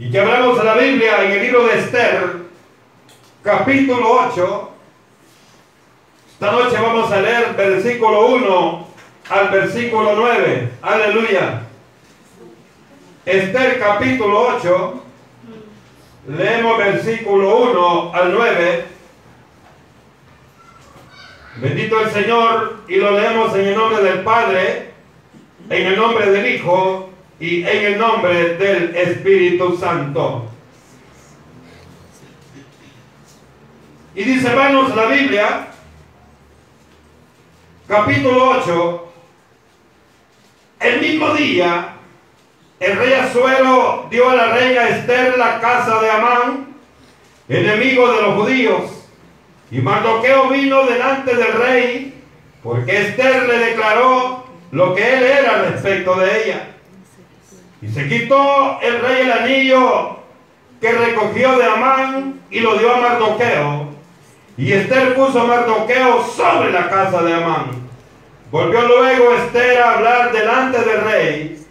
Y que hablamos de la Biblia en el libro de Esther, capítulo 8. Esta noche vamos a leer versículo 1 al versículo 9. Aleluya. Esther capítulo 8. Leemos versículo 1 al 9. Bendito el Señor y lo leemos en el nombre del Padre, en el nombre del Hijo y en el nombre del Espíritu Santo. Y dice, hermanos, la Biblia, capítulo 8, el mismo día, el rey Azuero dio a la reina Esther la casa de Amán, enemigo de los judíos y Mardoqueo vino delante del rey porque Esther le declaró lo que él era respecto de ella. Y se quitó el rey el anillo que recogió de Amán y lo dio a Mardoqueo. Y Esther puso a Mardoqueo sobre la casa de Amán. Volvió luego Esther a hablar delante del rey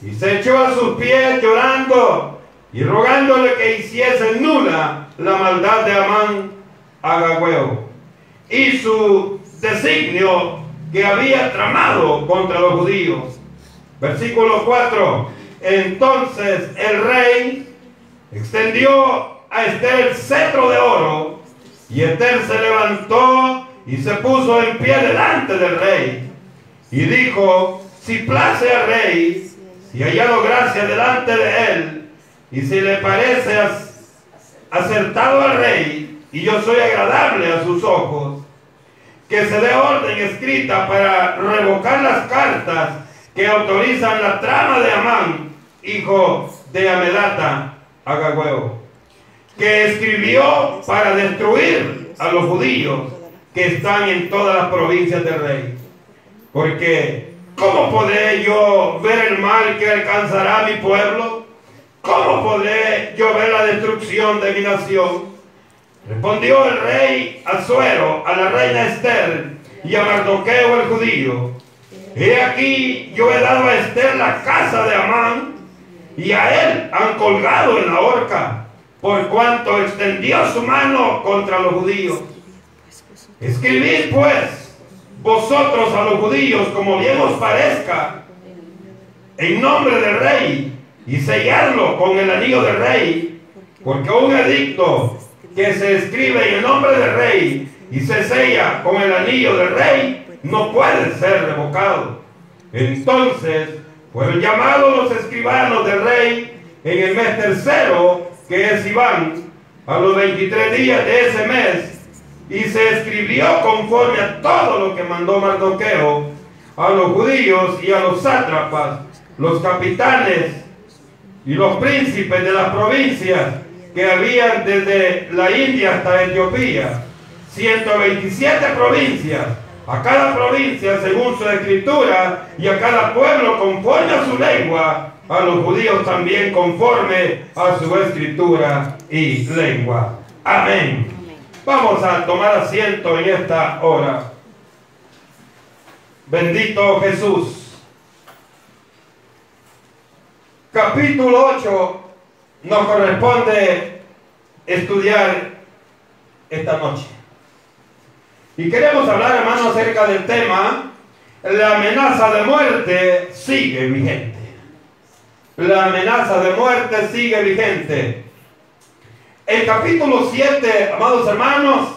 y se echó a sus pies llorando y rogándole que hiciese nula la maldad de Amán Agagüeo y su designio que había tramado contra los judíos. Versículo 4. Entonces el rey extendió a Esther el cetro de oro y Esther se levantó y se puso en pie delante del rey y dijo, si place al rey, si hallado gracia delante de él y si le parece acertado al rey, y yo soy agradable a sus ojos, que se dé orden escrita para revocar las cartas que autorizan la trama de Amán, hijo de Amedata, Agagüeo, que escribió para destruir a los judíos que están en todas las provincias del rey. Porque, ¿cómo podré yo ver el mal que alcanzará mi pueblo? ¿Cómo podré yo ver la destrucción de mi nación? Respondió el rey Azuero a la reina Esther y a Mardoqueo el judío. He aquí, yo he dado a Esther la casa de Amán y a él han colgado en la horca, por cuanto extendió su mano contra los judíos. Escribid pues vosotros a los judíos como bien os parezca, en nombre del rey, y sellarlo con el anillo del rey, porque un edicto que se escribe en el nombre del rey y se sella con el anillo del rey, no puede ser revocado. Entonces fueron llamados los escribanos del rey en el mes tercero, que es Iván, a los 23 días de ese mes, y se escribió conforme a todo lo que mandó Mardoqueo a los judíos y a los sátrapas, los capitanes y los príncipes de las provincias que habían desde la India hasta Etiopía, 127 provincias, a cada provincia según su escritura y a cada pueblo conforme a su lengua, a los judíos también conforme a su escritura y lengua. Amén. Vamos a tomar asiento en esta hora. Bendito Jesús. Capítulo 8 nos corresponde estudiar esta noche. Y queremos hablar, hermano, acerca del tema, la amenaza de muerte sigue vigente. La amenaza de muerte sigue vigente. El capítulo 7, amados hermanos,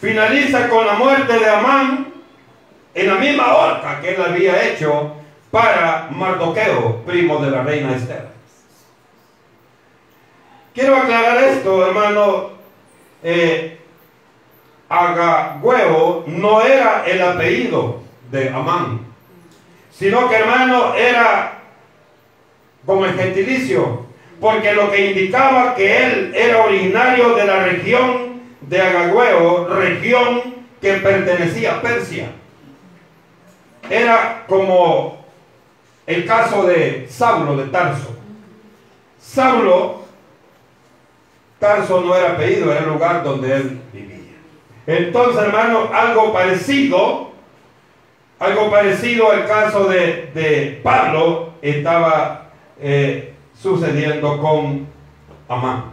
finaliza con la muerte de Amán en la misma horca que él había hecho para Mardoqueo, primo de la reina Esther. Quiero aclarar esto, hermano. Eh, Agagüeo no era el apellido de Amán, sino que, hermano, era como el gentilicio, porque lo que indicaba que él era originario de la región de Agagüeo, región que pertenecía a Persia. Era como el caso de Saulo de Tarso. Saulo Tarso no era apellido, era el lugar donde él vivía. Entonces, hermano, algo parecido, algo parecido al caso de, Pablo estaba eh, sucediendo con Amán.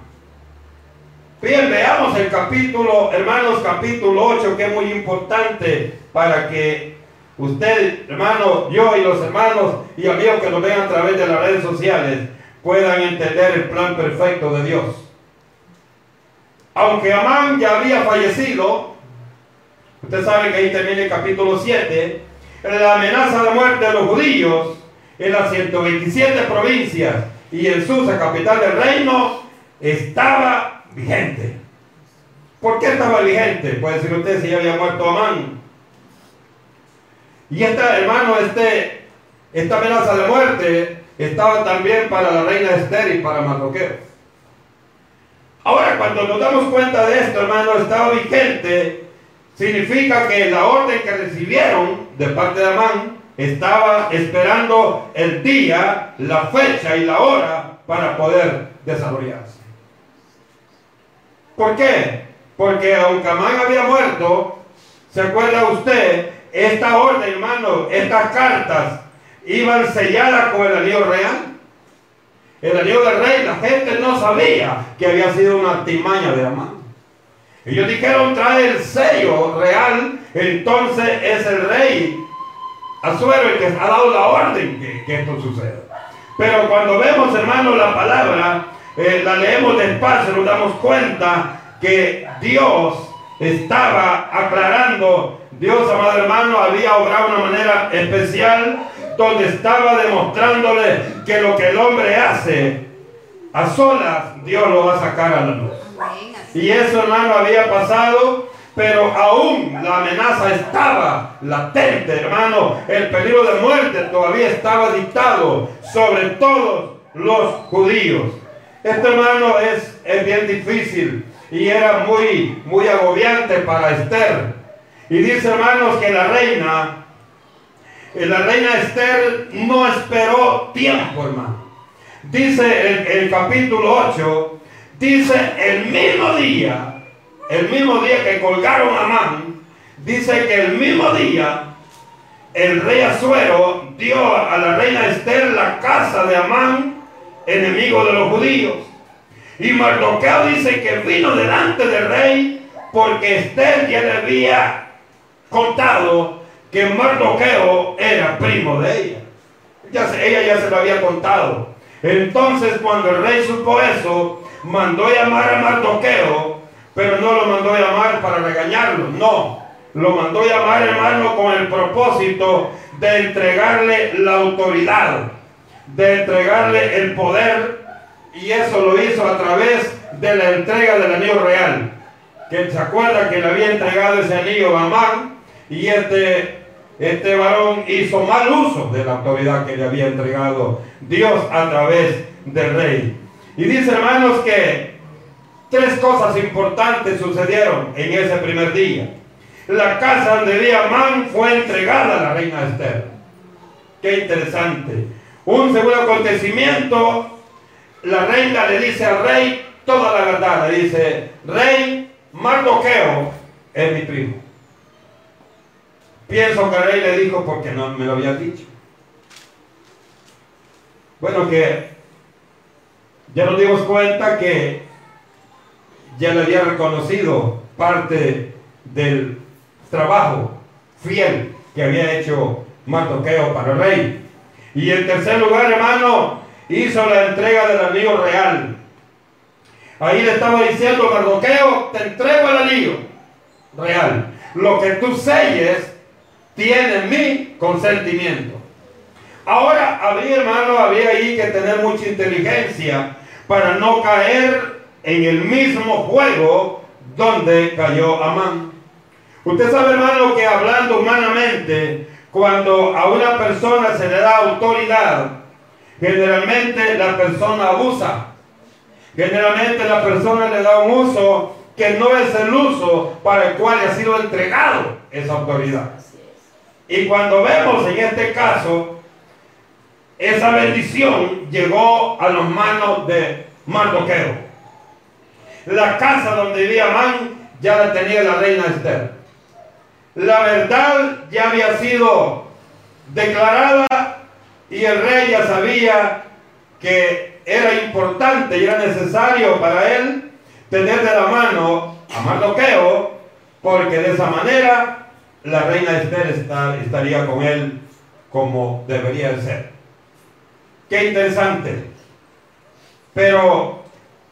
Bien, veamos el capítulo, hermanos, capítulo 8, que es muy importante para que usted, hermano, yo y los hermanos y amigos que nos ven a través de las redes sociales puedan entender el plan perfecto de Dios. Aunque Amán ya había fallecido, usted sabe que ahí termina el capítulo 7, la amenaza de muerte de los judíos en las 127 provincias y en Susa, capital del reino, estaba vigente. ¿Por qué estaba vigente? Puede decir usted si ya había muerto Amán. Y esta, hermano, este, esta amenaza de muerte estaba también para la reina Esther y para Mardoqueo. Ahora, cuando nos damos cuenta de esto, hermano, estaba vigente, significa que la orden que recibieron de parte de Amán estaba esperando el día, la fecha y la hora para poder desarrollarse. ¿Por qué? Porque aunque Amán había muerto, ¿se acuerda usted? Esta orden, hermano, estas cartas iban selladas con el anillo real. El anillo del rey, la gente no sabía que había sido una artimaña de Amán. Ellos dijeron, trae el sello real, entonces es el rey Azuero el que ha dado la orden que, esto suceda. Pero cuando vemos, hermano, la palabra, eh, la leemos despacio, nos damos cuenta que Dios estaba aclarando, Dios, amado hermano, había obrado de una manera especial donde estaba demostrándole que lo que el hombre hace a solas, Dios lo va a sacar a la luz. Y eso, hermano, había pasado, pero aún la amenaza estaba latente, hermano. El peligro de muerte todavía estaba dictado sobre todos los judíos. Esto, hermano, es, es bien difícil y era muy, muy agobiante para Esther. Y dice, hermanos, que la reina, la reina Esther no esperó tiempo, hermano. Dice el, capítulo 8, dice el mismo día, el mismo día que colgaron a Amán, dice que el mismo día el rey Azuero dio a la reina Esther la casa de Amán, enemigo de los judíos. Y Mardoqueo dice que vino delante del rey porque Esther ya le había contado que Mardoqueo era primo de ella. Ya se, ella ya se lo había contado. Entonces cuando el rey supo eso, mandó llamar a Mardoqueo, pero no lo mandó llamar para regañarlo, no. Lo mandó llamar hermano con el propósito de entregarle la autoridad, de entregarle el poder y eso lo hizo a través de la entrega del anillo real. Que se acuerda que le había entregado ese anillo a Amán y este, este varón hizo mal uso de la autoridad que le había entregado Dios a través del rey. Y dice hermanos que tres cosas importantes sucedieron en ese primer día. La casa donde vivía Amán fue entregada a la reina Esther. Qué interesante. Un segundo acontecimiento la reina le dice al rey toda la verdad. Le dice, rey, Mardoqueo es mi primo. Pienso que el rey le dijo porque no me lo había dicho. Bueno, que ya nos dimos cuenta que ya le había reconocido parte del trabajo fiel que había hecho Mardoqueo para el rey. Y en tercer lugar, hermano, hizo la entrega del anillo real. Ahí le estaba diciendo Mardoqueo, te entrego el anillo real. Lo que tú selles tiene mi consentimiento. Ahora había, hermano, había ahí que tener mucha inteligencia para no caer en el mismo juego donde cayó Amán. Usted sabe, hermano, que hablando humanamente, cuando a una persona se le da autoridad, Generalmente la persona abusa. Generalmente la persona le da un uso que no es el uso para el cual ha sido entregado esa autoridad. Y cuando vemos en este caso, esa bendición llegó a las manos de Mardoqueo. La casa donde vivía Man ya la tenía la reina Esther. La verdad ya había sido declarada y el rey ya sabía que era importante y era necesario para él tener de la mano a Mardoqueo, porque de esa manera la reina Esther estaría con él como debería ser. Qué interesante. Pero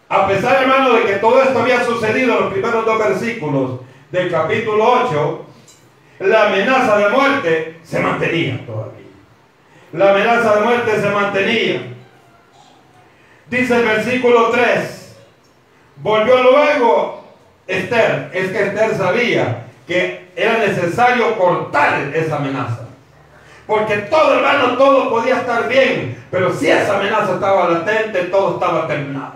a pesar, hermano, de que todo esto había sucedido en los primeros dos versículos del capítulo 8, la amenaza de muerte se mantenía todavía. La amenaza de muerte se mantenía. Dice el versículo 3, volvió luego Esther, es que Esther sabía que era necesario cortar esa amenaza. Porque todo, hermano, todo podía estar bien, pero si esa amenaza estaba latente, todo estaba terminado.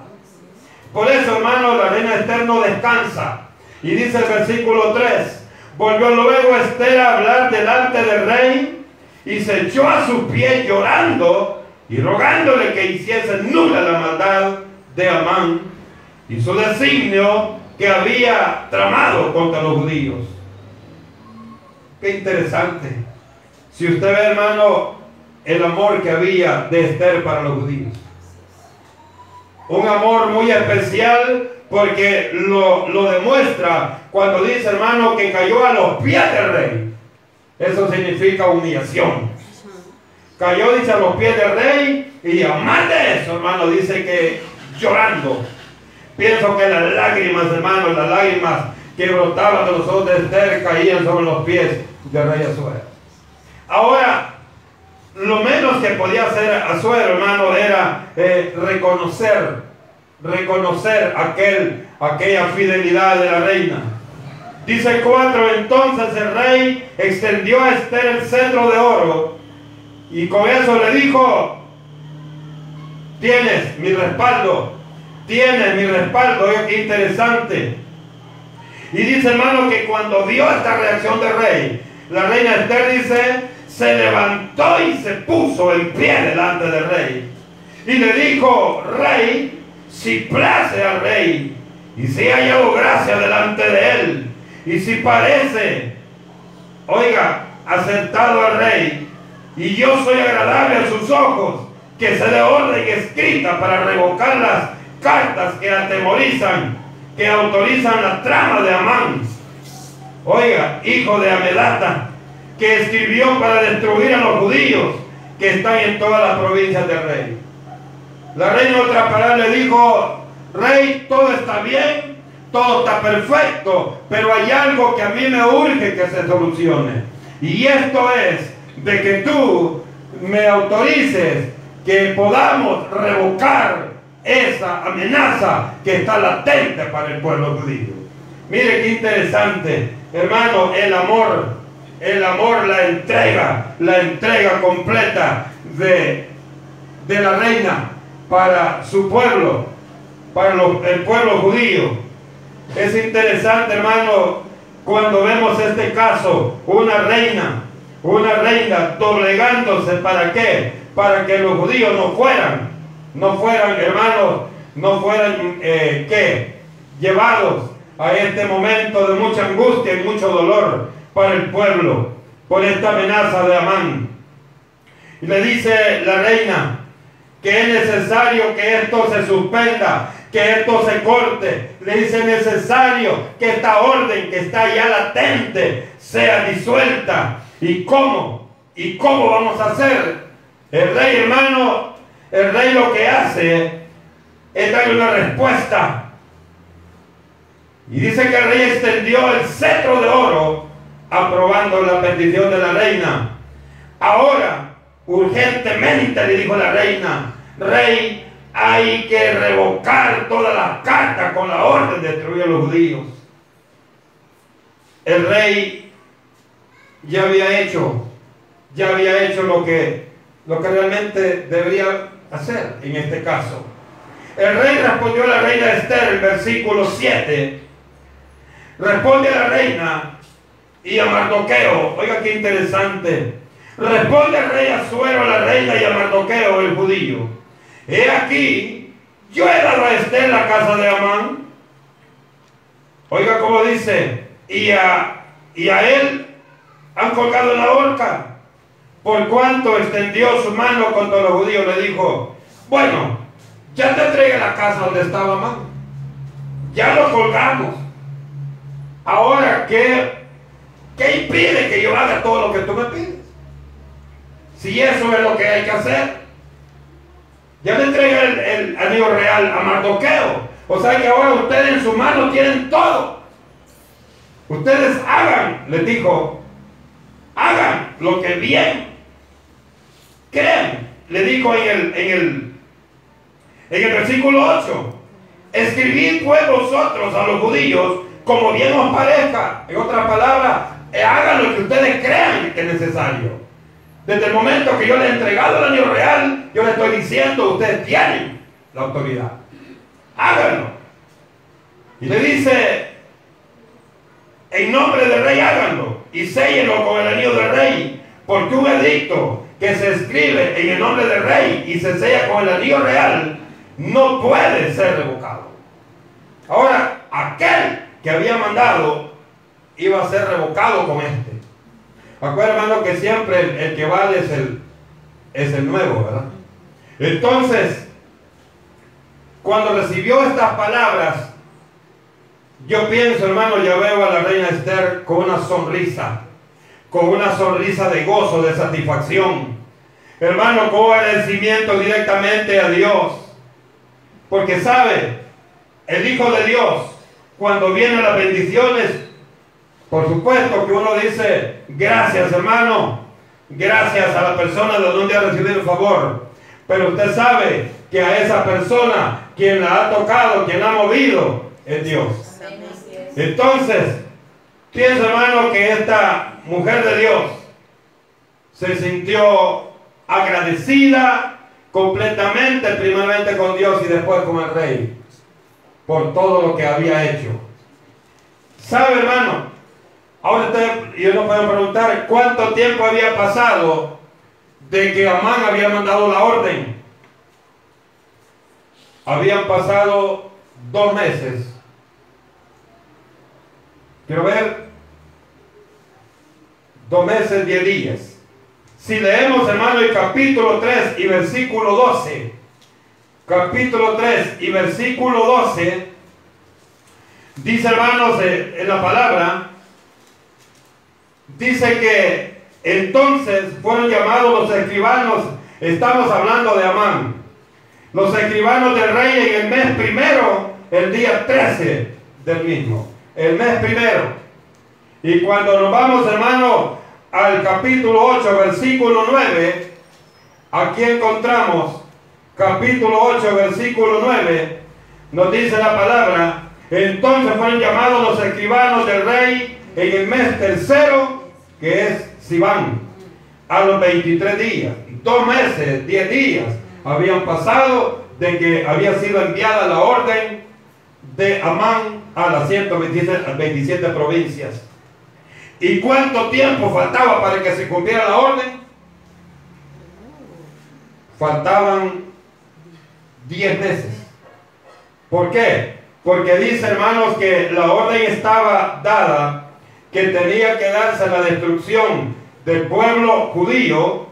Por eso, hermano, la reina Esther no descansa. Y dice el versículo 3, volvió luego Esther a hablar delante del rey y se echó a sus pies llorando y rogándole que hiciese nula la maldad de Amán y su designio que había tramado contra los judíos. Qué interesante. Si usted ve, hermano, el amor que había de Esther para los judíos. Un amor muy especial porque lo, lo demuestra cuando dice, hermano, que cayó a los pies del rey. Eso significa humillación. Cayó, dice, a los pies del rey y además de eso, hermano, dice que llorando. Pienso que las lágrimas, hermano, las lágrimas que brotaban de los ojos de Esther caían sobre los pies del rey Azuero. Ahora, lo menos que podía hacer Azuero, hermano, era eh, reconocer, reconocer aquel, aquella fidelidad de la reina. Dice 4, entonces el rey extendió a Esther el cetro de oro y con eso le dijo, tienes mi respaldo, tienes mi respaldo, oye qué interesante. Y dice hermano que cuando vio esta reacción del rey, la reina Esther dice, se levantó y se puso en pie delante del rey. Y le dijo, rey, si place al rey, y si ha hallado gracia delante de él, y si parece, oiga, aceptado al rey, y yo soy agradable a sus ojos, que se le orden escrita para revocar las cartas que atemorizan, que autorizan la trama de Amán. Oiga, hijo de Amedata, que escribió para destruir a los judíos que están en todas las provincias del rey. La reina otra le dijo, rey, todo está bien, todo está perfecto, pero hay algo que a mí me urge que se solucione. Y esto es de que tú me autorices que podamos revocar esa amenaza que está latente para el pueblo judío. Mire qué interesante, hermano, el amor, el amor, la entrega, la entrega completa de, de la reina para su pueblo, para el pueblo judío. Es interesante, hermano, cuando vemos este caso, una reina, una reina doblegándose, ¿para qué? Para que los judíos no fueran, no fueran, hermanos, no fueran, eh, ¿qué? Llevados a este momento de mucha angustia y mucho dolor para el pueblo, por esta amenaza de Amán. Y le dice la reina que es necesario que esto se suspenda, que esto se corte. Le dice necesario que esta orden que está ya latente sea disuelta. ¿Y cómo? ¿Y cómo vamos a hacer? El rey hermano, el rey lo que hace es darle una respuesta. Y dice que el rey extendió el cetro de oro aprobando la petición de la reina. Ahora, urgentemente le dijo la reina, rey, hay que revocar todas las cartas con la orden de destruir a los judíos. El rey ya había hecho, ya había hecho lo que, lo que realmente debería hacer en este caso. El rey respondió a la reina Esther, el versículo 7. Responde a la reina y a Mardoqueo. Oiga qué interesante. Responde el rey Azuero a la reina y a Mardoqueo, el judío. He aquí, yo he dado a Esther la casa de Amán. Oiga cómo dice, y a, y a él han colgado la horca. Por cuanto extendió su mano contra los judíos, le dijo, bueno, Ya te entregué la casa donde estaba Amán. Ya lo colgamos. Ahora, ¿qué, ¿qué impide que yo haga todo lo que tú me pides? Si eso es lo que hay que hacer. Ya le entregué el, el anillo real a Mardoqueo. O sea que ahora ustedes en su mano tienen todo. Ustedes hagan, les dijo, hagan lo que bien crean. Le dijo en el, en el, en el versículo 8, escribid pues vosotros a los judíos como bien os parezca. En otras palabras, hagan lo que ustedes crean que es necesario. Desde el momento que yo le he entregado el anillo real, yo le estoy diciendo, ustedes tienen la autoridad. Háganlo. Y le dice, en nombre del rey háganlo y séllenlo con el anillo del rey, porque un edicto que se escribe en el nombre del rey y se sella con el anillo real no puede ser revocado. Ahora, aquel que había mandado iba a ser revocado con este. Acuérdense, hermano, que siempre el, que vale es el, es el nuevo, ¿verdad? Entonces, cuando recibió estas palabras, yo pienso, hermano, ya veo a la reina Esther con una sonrisa, con una sonrisa de gozo, de satisfacción. Hermano, con agradecimiento directamente a Dios. Porque sabe, el Hijo de Dios, cuando vienen las bendiciones, por supuesto que uno dice, gracias hermano, gracias a la persona de donde ha recibido el favor. Pero usted sabe que a esa persona, quien la ha tocado, quien ha movido, es Dios. Entonces, pienso hermano que esta mujer de Dios se sintió agradecida completamente, primeramente con Dios y después con el rey, por todo lo que había hecho. ¿Sabe hermano? Ahora yo no puedo preguntar cuánto tiempo había pasado de que Amán había mandado la orden. Habían pasado dos meses. Quiero ver. Dos meses, diez días. Si leemos, hermano, el capítulo 3 y versículo 12. Capítulo 3 y versículo 12. Dice, hermanos, eh, en la palabra dice que entonces fueron llamados los escribanos, estamos hablando de Amán, los escribanos del rey en el mes primero, el día 13 del mismo, el mes primero. Y cuando nos vamos, hermano, al capítulo 8, versículo 9, aquí encontramos, capítulo 8, versículo 9, nos dice la palabra, entonces fueron llamados los escribanos del rey en el mes tercero que es Sibán, a los 23 días, dos meses, 10 días habían pasado de que había sido enviada la orden de Amán a las 127 provincias. ¿Y cuánto tiempo faltaba para que se cumpliera la orden? Faltaban 10 meses. ¿Por qué? Porque dice hermanos que la orden estaba dada que tenía que darse la destrucción del pueblo judío,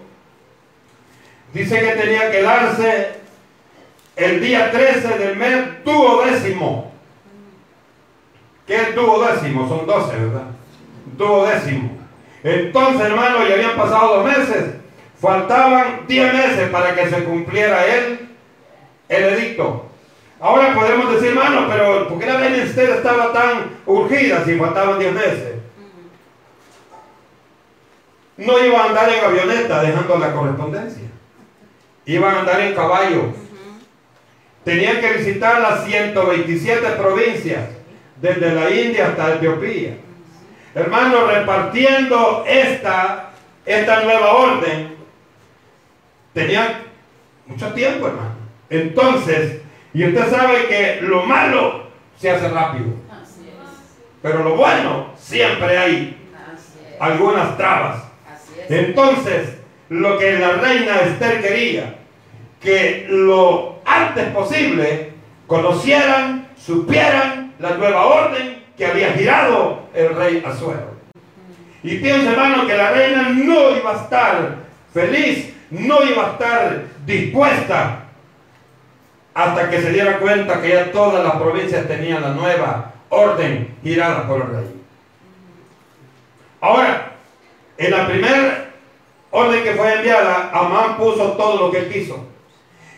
dice que tenía que darse el día 13 del mes duodécimo. ¿Qué es duodécimo? Son 12, ¿verdad? Duodécimo. Entonces, hermano, ya habían pasado dos meses. Faltaban 10 meses para que se cumpliera el, el edicto. Ahora podemos decir, hermano, pero ¿por qué la reina estaba tan urgida si faltaban 10 meses? no iba a andar en avioneta dejando la correspondencia. Iban a andar en caballo. Tenían que visitar las 127 provincias, desde la India hasta Etiopía. Hermano, repartiendo esta, esta nueva orden, tenían mucho tiempo, hermano. Entonces, y usted sabe que lo malo se hace rápido. Pero lo bueno siempre hay algunas trabas. Entonces, lo que la reina Esther quería, que lo antes posible conocieran, supieran la nueva orden que había girado el rey Azuero. Y pienso, hermano, que la reina no iba a estar feliz, no iba a estar dispuesta hasta que se diera cuenta que ya todas las provincias tenían la nueva orden girada por el rey. Ahora, en la primera orden que fue enviada, Amán puso todo lo que él quiso.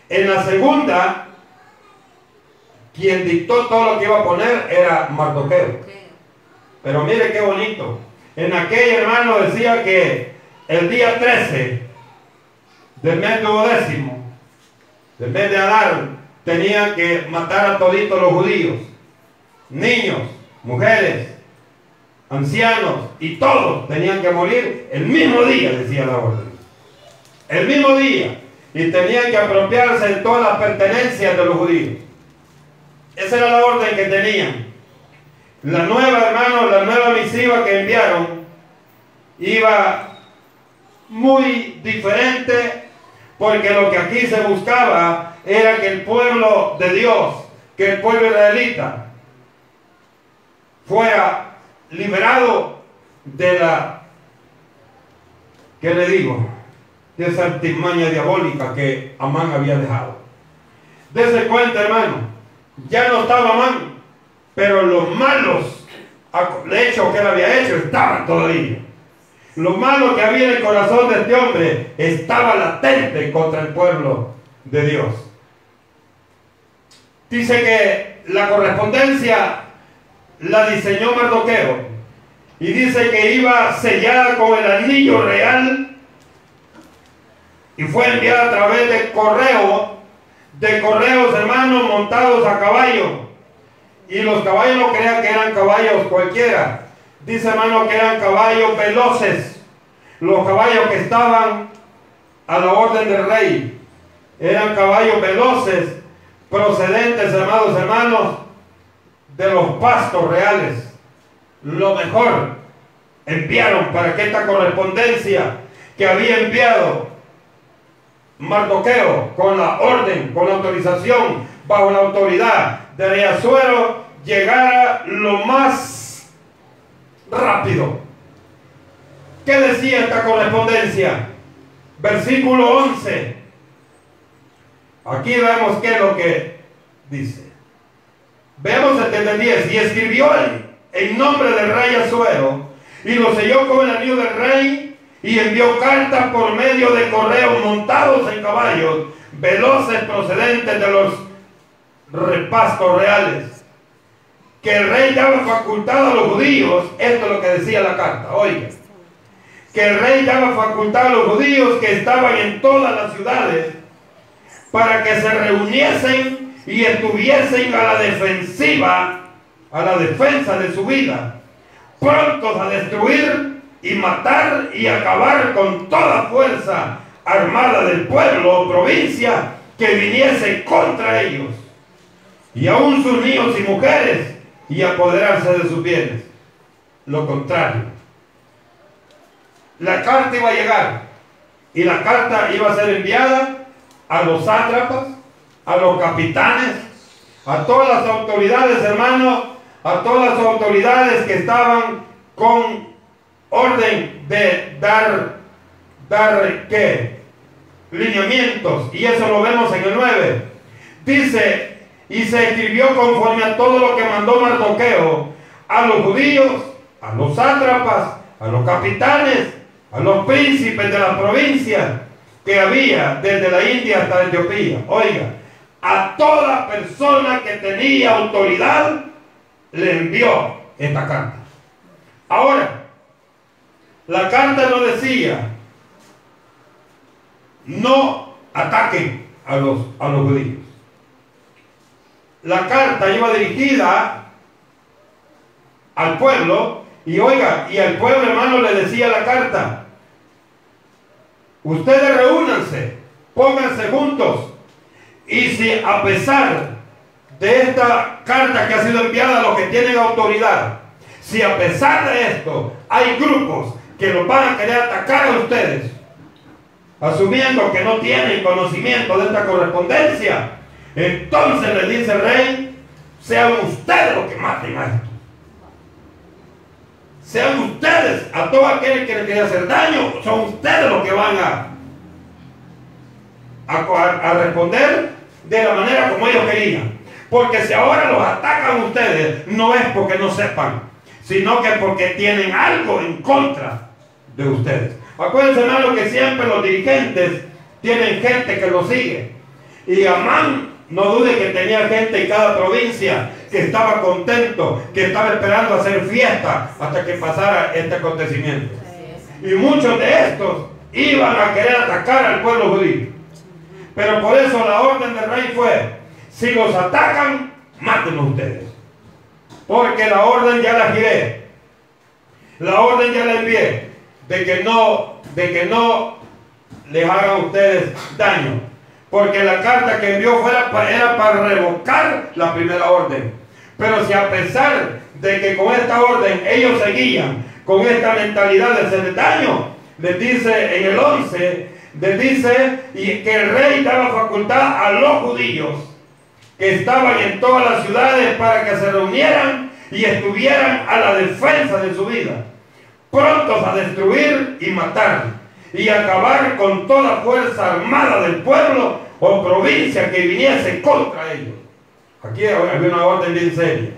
En la segunda, quien dictó todo lo que iba a poner era Mardoqueo. Pero mire qué bonito. En aquel hermano decía que el día 13 del mes duodécimo, del mes de Adar, tenían que matar a toditos los judíos, niños, mujeres, ancianos y todos tenían que morir el mismo día, decía la orden. El mismo día. Y tenían que apropiarse de todas las pertenencias de los judíos. Esa era la orden que tenían. La nueva, hermano, la nueva misiva que enviaron iba muy diferente porque lo que aquí se buscaba era que el pueblo de Dios, que el pueblo israelita, fuera liberado de la, ¿qué le digo? De esa artimaña diabólica que Amán había dejado. Dese cuenta, hermano, ya no estaba Amán, pero los malos hechos que él había hecho estaban todavía. Lo malo que había en el corazón de este hombre estaba latente contra el pueblo de Dios. Dice que la correspondencia la diseñó Mardoqueo y dice que iba sellada con el anillo real y fue enviada a través de correo, de correos hermanos montados a caballo. Y los caballos no crean que eran caballos cualquiera. Dice hermano que eran caballos veloces. Los caballos que estaban a la orden del rey eran caballos veloces procedentes, amados hermanos, de los pastos reales. Lo mejor enviaron para que esta correspondencia que había enviado Mardoqueo con la orden, con la autorización, bajo la autoridad de Riazuelo, llegara lo más rápido. ¿Qué decía esta correspondencia? Versículo 11. Aquí vemos qué es lo que dice. Veamos el 10. Y escribió él en nombre del rey Azuero y lo selló con el anillo del rey y envió cartas por medio de correos montados en caballos, veloces procedentes de los repastos reales. Que el rey daba facultad a los judíos, esto es lo que decía la carta, oiga, que el rey daba facultad a los judíos que estaban en todas las ciudades para que se reuniesen y estuviesen a la defensiva, a la defensa de su vida, prontos a destruir y matar y acabar con toda fuerza armada del pueblo o provincia que viniese contra ellos, y aún sus niños y mujeres, y apoderarse de sus bienes. Lo contrario. La carta iba a llegar, y la carta iba a ser enviada a los sátrapas, a los capitanes, a todas las autoridades, hermanos, a todas las autoridades que estaban con orden de dar, dar qué? Lineamientos. Y eso lo vemos en el 9. Dice, y se escribió conforme a todo lo que mandó Mardoqueo a los judíos, a los sátrapas, a los capitanes, a los príncipes de la provincia que había desde la India hasta Etiopía. Oiga, a toda persona que tenía autoridad le envió esta carta. Ahora, la carta no decía, no ataquen a los, a los judíos. La carta iba dirigida al pueblo y oiga, y al pueblo hermano le decía la carta, Ustedes reúnanse, pónganse juntos. Y si a pesar de esta carta que ha sido enviada a los que tienen autoridad, si a pesar de esto hay grupos que los van a querer atacar a ustedes, asumiendo que no tienen conocimiento de esta correspondencia, entonces le dice el rey, sean ustedes los que maten a. Sean ustedes, a todo aquel que le quiere hacer daño, son ustedes los que van a, a, responder de la manera como ellos querían. Porque si ahora los atacan ustedes, no es porque no sepan, sino que porque tienen algo en contra de ustedes. Acuérdense, hermano, que siempre los dirigentes tienen gente que los sigue. Y Amán, no dude que tenía gente en cada provincia que estaba contento, que estaba esperando hacer fiesta hasta que pasara este acontecimiento. Y muchos de estos iban a querer atacar al pueblo judío. Pero por eso la orden del rey fue, si los atacan, mátenlos ustedes. Porque la orden ya la giré. La orden ya la envié de que no, de que no les hagan ustedes daño. Porque la carta que envió fuera, era para revocar la primera orden. Pero si a pesar de que con esta orden ellos seguían con esta mentalidad de hacer daño, les dice en el 11, les dice que el rey daba facultad a los judíos que estaban en todas las ciudades para que se reunieran y estuvieran a la defensa de su vida, prontos a destruir y matar y acabar con toda fuerza armada del pueblo o provincia que viniese contra ellos. Aquí había una orden bien seria.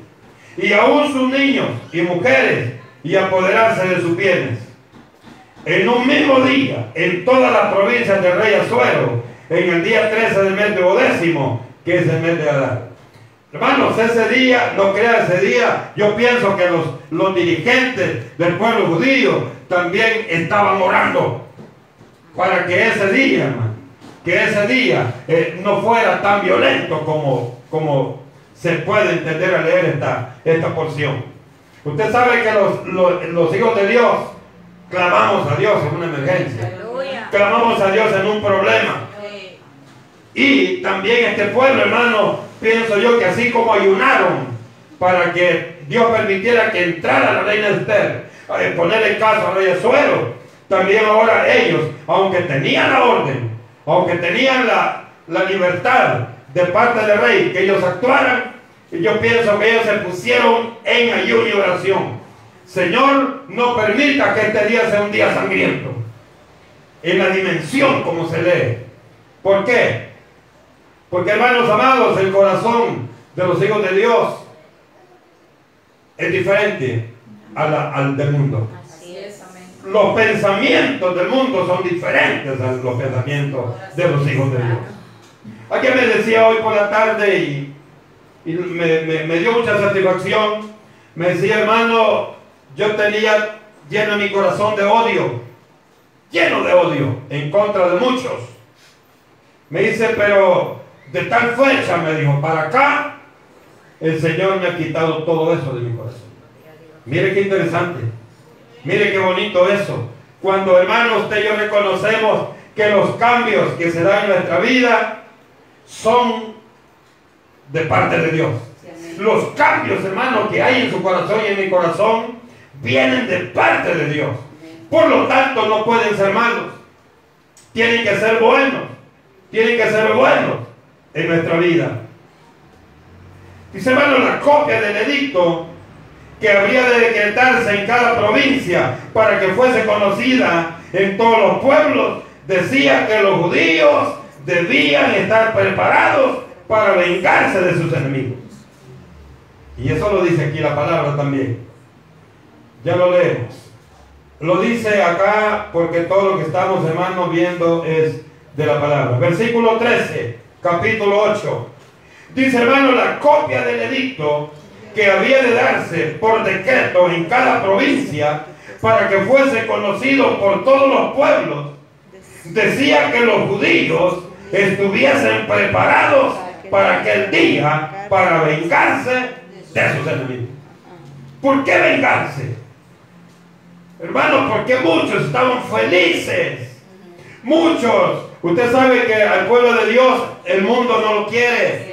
Y aún sus niños y mujeres y apoderarse de sus bienes. En un mismo día, en todas las provincias del rey Azuero, en el día 13 del mes de que es el mes de Adán. Hermanos, ese día, no crea ese día, yo pienso que los, los dirigentes del pueblo judío también estaban orando para que ese día, hermano, que ese día eh, no fuera tan violento como, como se puede entender al leer esta, esta porción. Usted sabe que los, los, hijos de Dios clamamos a Dios en una emergencia. Clamamos a Dios en un problema. Y también este pueblo, hermano, pienso yo que así como ayunaron para que Dios permitiera que entrara la reina Esther, a poner el caso al rey Azuero, también ahora ellos, aunque tenían la orden, aunque tenían la, la libertad de parte del rey, que ellos actuaran, yo pienso que ellos se pusieron en ayuno y oración. Señor, no permita que este día sea un día sangriento. En la dimensión como se lee. ¿Por qué? Porque hermanos amados, el corazón de los hijos de Dios es diferente al del mundo. Los pensamientos del mundo son diferentes a los pensamientos de los hijos de Dios. Alguien me decía hoy por la tarde y, me, dio mucha satisfacción. Me decía, hermano, yo tenía lleno mi corazón de odio, lleno de odio en contra de muchos. Me dice, pero de tal fecha, me dijo, para acá, el Señor me ha quitado todo eso de mi corazón. Mire qué interesante. Mire qué bonito eso. Cuando hermano usted y yo reconocemos que los cambios que se dan en nuestra vida son de parte de Dios. Los cambios, hermano, que hay en su corazón y en mi corazón vienen de parte de Dios. Por lo tanto, no pueden ser malos. Tienen que ser buenos. Tienen que ser buenos en nuestra vida. Dice hermano, la copia del edicto que habría de decretarse en cada provincia para que fuese conocida en todos los pueblos, decía que los judíos debían estar preparados para vengarse de sus enemigos. Y eso lo dice aquí la palabra también. Ya lo leemos. Lo dice acá porque todo lo que estamos, hermanos, viendo es de la palabra. Versículo 13 capítulo 8. Dice hermano, la copia del edicto que había de darse por decreto en cada provincia para que fuese conocido por todos los pueblos, decía que los judíos estuviesen preparados para aquel día para vengarse de sus enemigos. ¿Por qué vengarse? Hermanos, porque muchos estaban felices. Muchos Usted sabe que al pueblo de Dios el mundo no lo quiere.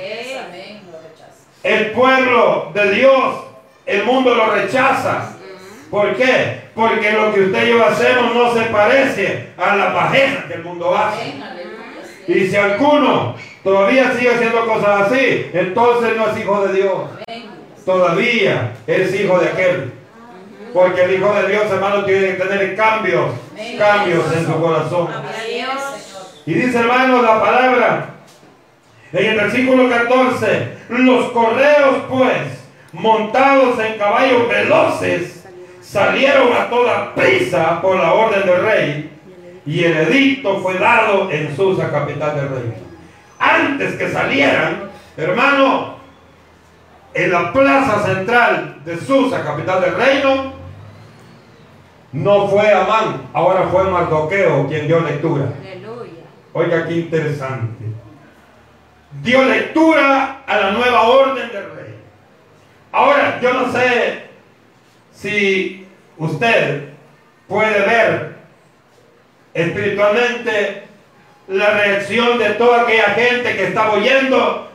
El pueblo de Dios el mundo lo rechaza. ¿Por qué? Porque lo que usted y yo hacemos no se parece a la pajeza que el mundo hace. Y si alguno todavía sigue haciendo cosas así, entonces no es hijo de Dios. Todavía es hijo de aquel. Porque el hijo de Dios, hermano, tiene que tener cambios, cambios en su corazón. Y dice hermano la palabra En el versículo 14, los correos pues, montados en caballos veloces, salieron a toda prisa por la orden del rey y el edicto fue dado en Susa, capital del reino. Antes que salieran, hermano, en la plaza central de Susa, capital del reino, no fue Amán, ahora fue Mardoqueo quien dio lectura. Aleluya. Oiga, qué interesante. Dio lectura a la nueva orden del rey. Ahora, yo no sé si usted puede ver espiritualmente la reacción de toda aquella gente que estaba oyendo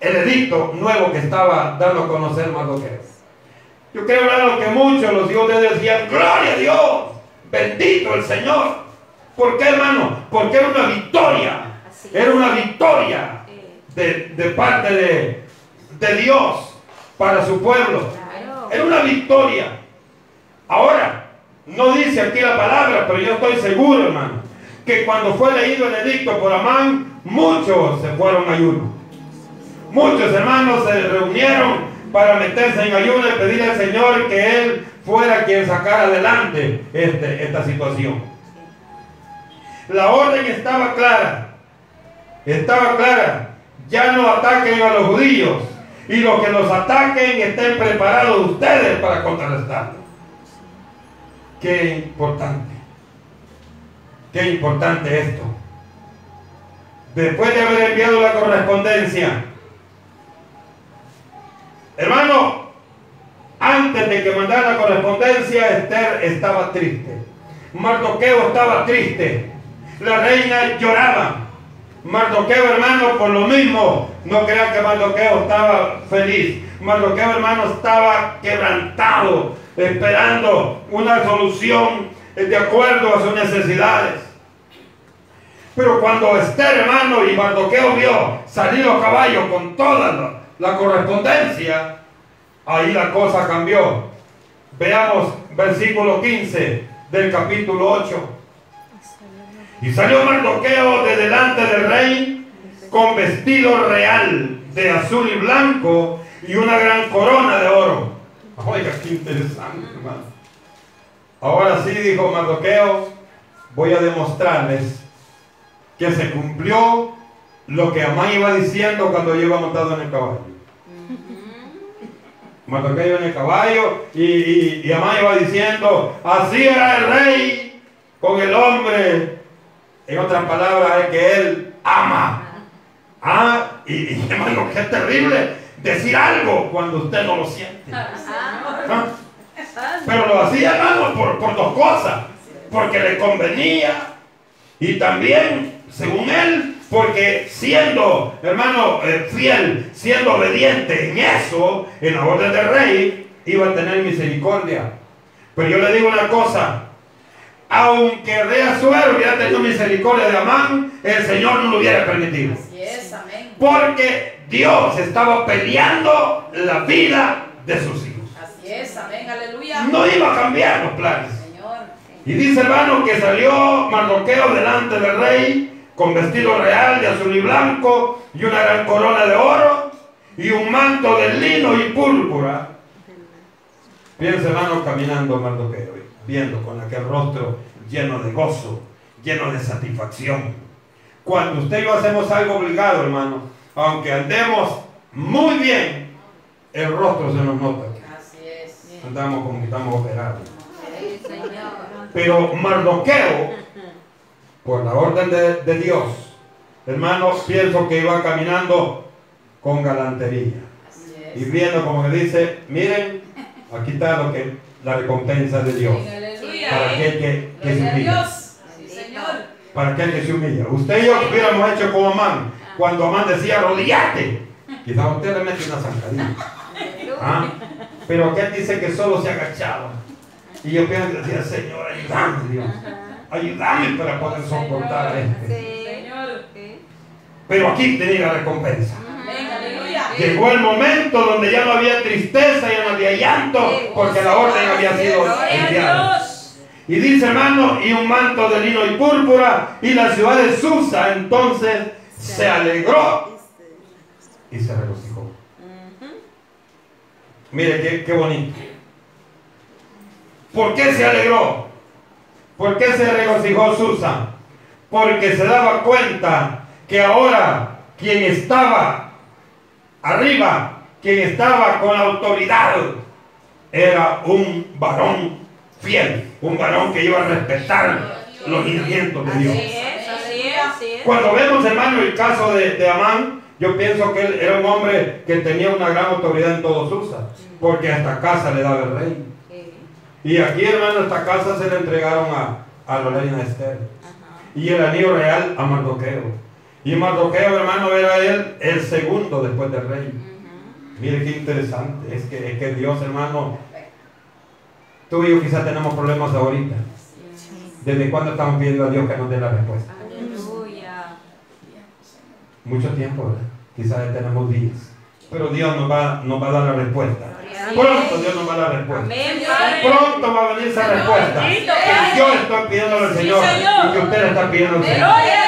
el edicto nuevo que estaba dando a conocer Mardoqueo. Yo creo, hermano, que muchos los hijos Dios decían, gloria a Dios, bendito el Señor. ¿Por qué, hermano? Porque era una victoria. Era una victoria Eh, de, de parte de, de Dios para su pueblo. Claro. Era una victoria. Ahora, no dice aquí la palabra, pero yo estoy seguro, hermano, que cuando fue leído el edicto por Amán, muchos se fueron a ayuno. Muchos hermanos se reunieron para meterse en ayuno y pedirle al Señor que Él fuera quien sacara adelante este- esta situación. La orden estaba clara. Estaba clara. Ya no ataquen a los judíos. Y los que los ataquen estén preparados ustedes para contrarrestarlos. Qué importante. Qué importante esto. Después de haber enviado la correspondencia, hermano, antes de que mandara la correspondencia, Esther estaba triste. Mardoqueo estaba triste. La reina lloraba. Mardoqueo, hermano, por lo mismo, no crean que Mardoqueo estaba feliz. Mardoqueo, hermano, estaba quebrantado, esperando una solución de acuerdo a sus necesidades. Pero cuando Esther, hermano, y Mardoqueo vio salir los caballos con toda la, la correspondencia, ahí la cosa cambió. Veamos versículo 15 del capítulo 8. Y salió Mardoqueo de delante del rey con vestido real de azul y blanco y una gran corona de oro. Oiga, qué interesante, hermano. Ahora sí, dijo Mardoqueo, voy a demostrarles que se cumplió lo que Amán iba diciendo cuando yo iba montado en el caballo. Mardoqueo en el caballo y, y, y Amán iba diciendo, así era el rey con el hombre. En otras palabras, es que él ama. Ah, y, y, hermano, qué terrible decir algo cuando usted no lo siente. Ah, Pero lo hacía, hermano, por, por dos cosas. Porque le convenía y también, según él, porque siendo, hermano, eh, fiel, siendo obediente en eso, en la orden del rey, iba a tener misericordia. Pero yo le digo una cosa, aunque Rey Azuero hubiera tenido misericordia de Amán, el Señor no lo hubiera permitido. Así es, amén. Porque Dios estaba peleando la vida de sus hijos. Así es, amén, aleluya. No iba a cambiar los planes. Señor. Y dice hermano que salió Mardoqueo delante del rey con vestido real de azul y blanco y una gran corona de oro y un manto de lino y púrpura. Piensa hermano caminando Mardoqueo, viendo con aquel rostro lleno de gozo, lleno de satisfacción. Cuando usted y yo hacemos algo obligado, hermano, aunque andemos muy bien, el rostro se nos nota. Así es. Andamos como que estamos operados. Pero Mardoqueo, por la orden de, de Dios, hermanos, pienso que iba caminando con galantería. Y viendo como que dice, miren, aquí está lo que la recompensa de Dios. Para aquel que, que se humilla. Para aquel que se humilla. Usted y yo hubiéramos hecho como Amán. Cuando Amán decía, arrodillate. Quizás usted le mete una zancadilla. ¿Ah? Pero aquel dice que solo se agachaba. Y yo pienso que decía, Señor, ayúdame, Dios. Ayúdame para poder soportar a este. Pero aquí tenía la recompensa. Llegó el momento donde ya no había tristeza, ya no había llanto, porque la orden había sido enviada. Y dice hermano, y un manto de lino y púrpura, y la ciudad de Susa entonces se alegró y se regocijó. Mire qué, qué bonito. ¿Por qué se alegró? ¿Por qué se regocijó Susan? Porque se daba cuenta que ahora quien estaba arriba, quien estaba con la autoridad, era un varón fiel, un varón que iba a respetar los lineamientos de Dios. Así es, así es, así es. Cuando vemos, hermano, el caso de, de Amán, yo pienso que él era un hombre que tenía una gran autoridad en todo Susa, porque hasta casa le daba el rey. Y aquí, hermano, esta casa se le entregaron a, a la reina Esther. Y el anillo real a Mardoqueo. Y Mardoqueo, hermano, era él el segundo después del rey. Mire qué interesante. Es que, es que Dios, hermano, tú y yo quizás tenemos problemas ahorita. ¿Desde cuándo estamos pidiendo a Dios que nos dé la respuesta? Aleluya. Mucho tiempo, ¿verdad? Quizás ya tenemos días. Pero Dios nos va, nos va a dar la respuesta. Pronto Dios nos va a dar la respuesta. Pronto va a venir esa respuesta. Yo estoy pidiendo al Señor y que usted está pidiendo al Señor.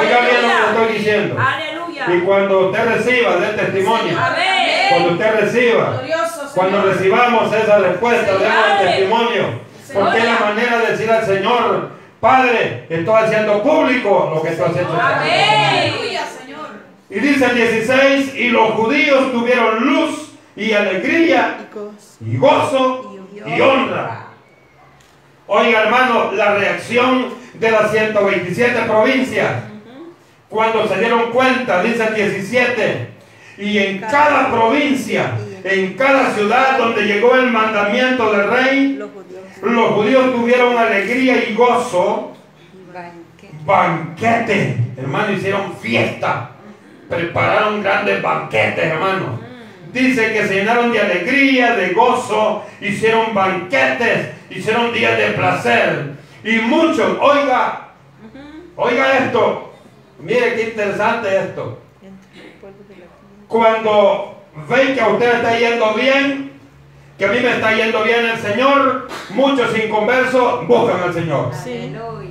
Oiga bien lo que estoy diciendo. Aleluya. Y cuando usted reciba del testimonio, Amén. cuando usted reciba, Glorioso, cuando recibamos esa respuesta, demos el testimonio. Porque es la manera de decir al Señor, Padre, estoy haciendo público lo que tú has hecho. Amén. Aleluya, Señor. Y dice el 16, y los judíos tuvieron luz y alegría y gozo y honra. Oiga hermano, la reacción de las 127 provincias, cuando se dieron cuenta, dice el 17, y en cada provincia, en cada ciudad donde llegó el mandamiento del rey, Los judíos. los judíos tuvieron alegría y gozo, banquete, hermano, hicieron fiesta, prepararon grandes banquetes, hermano. Dice que se llenaron de alegría, de gozo, hicieron banquetes, hicieron días de placer. Y muchos, oiga, oiga esto, mire qué interesante esto. Cuando ven que a usted está yendo bien, que a mí me está yendo bien el Señor, muchos inconversos buscan al Señor. Aleluya.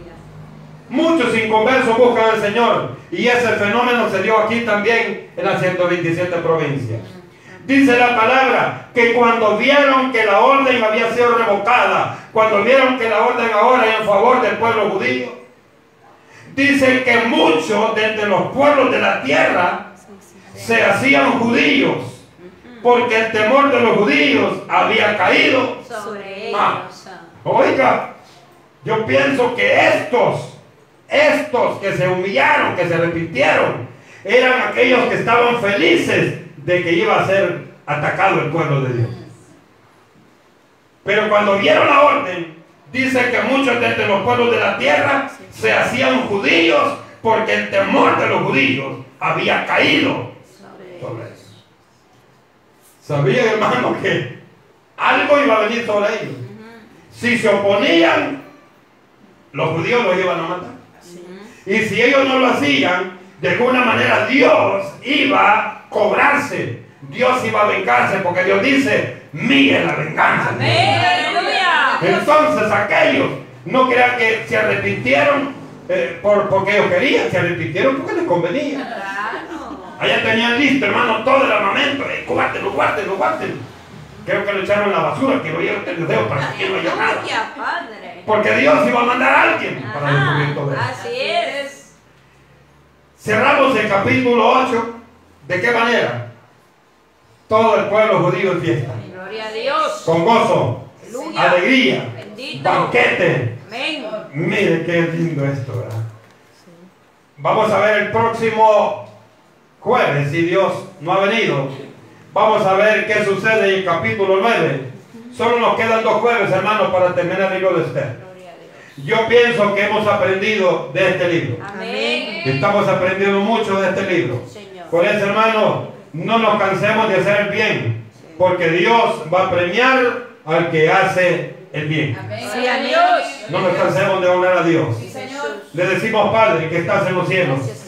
Muchos inconversos buscan al Señor. Y ese fenómeno se dio aquí también en las 127 provincias. Dice la palabra que cuando vieron que la orden había sido revocada, cuando vieron que la orden ahora es en favor del pueblo judío, dice que muchos de entre los pueblos de la tierra se hacían judíos, porque el temor de los judíos había caído Sobre Ah. ellos. Oiga, yo pienso que estos, estos que se humillaron, que se arrepintieron, eran aquellos que estaban felices de que iba a ser atacado el pueblo de Dios. Pero cuando vieron la orden, dice que muchos de los pueblos de la tierra se hacían judíos porque el temor de los judíos había caído Sobre sobre ellos. Sabían, hermano, que algo iba a venir sobre ellos. Si se oponían, los judíos los iban a matar. Y si ellos no lo hacían, de alguna manera Dios iba a cobrarse. Dios iba a vengarse, porque Dios dice, mire la venganza. Amén. Entonces aquellos no crean que se arrepintieron eh, por, porque ellos querían, se arrepintieron porque les convenía. Allá tenían listo, hermano, todo el armamento. Eh, guárdenlo, guárdenlo, guárdenlo. Creo que lo echaron en la basura, que lo lleven el dedo para que no haya nada. Porque Dios iba a mandar a alguien para destruir todo eso. así es. Cerramos el capítulo 8. ¿De qué manera? Todo el pueblo judío en fiesta. Gloria a Dios. Con gozo, Aleluya. alegría, Bendito. banquete. Amén. Mire qué lindo esto, ¿verdad? Vamos a ver el próximo jueves, si Dios no ha venido. Vamos a ver qué sucede en el capítulo 9. Solo nos quedan dos jueves, hermanos, para terminar el libro de Esther. Yo pienso que hemos aprendido de este libro. Amén. Estamos aprendiendo mucho de este libro. Señor. Por eso, hermano, no nos cansemos de hacer el bien, porque Dios va a premiar al que hace el bien. Amén. Gloria a Dios. No nos cansemos de honrar a Dios. Sí, Señor. Le decimos, Padre, que estás en los cielos. Gracias,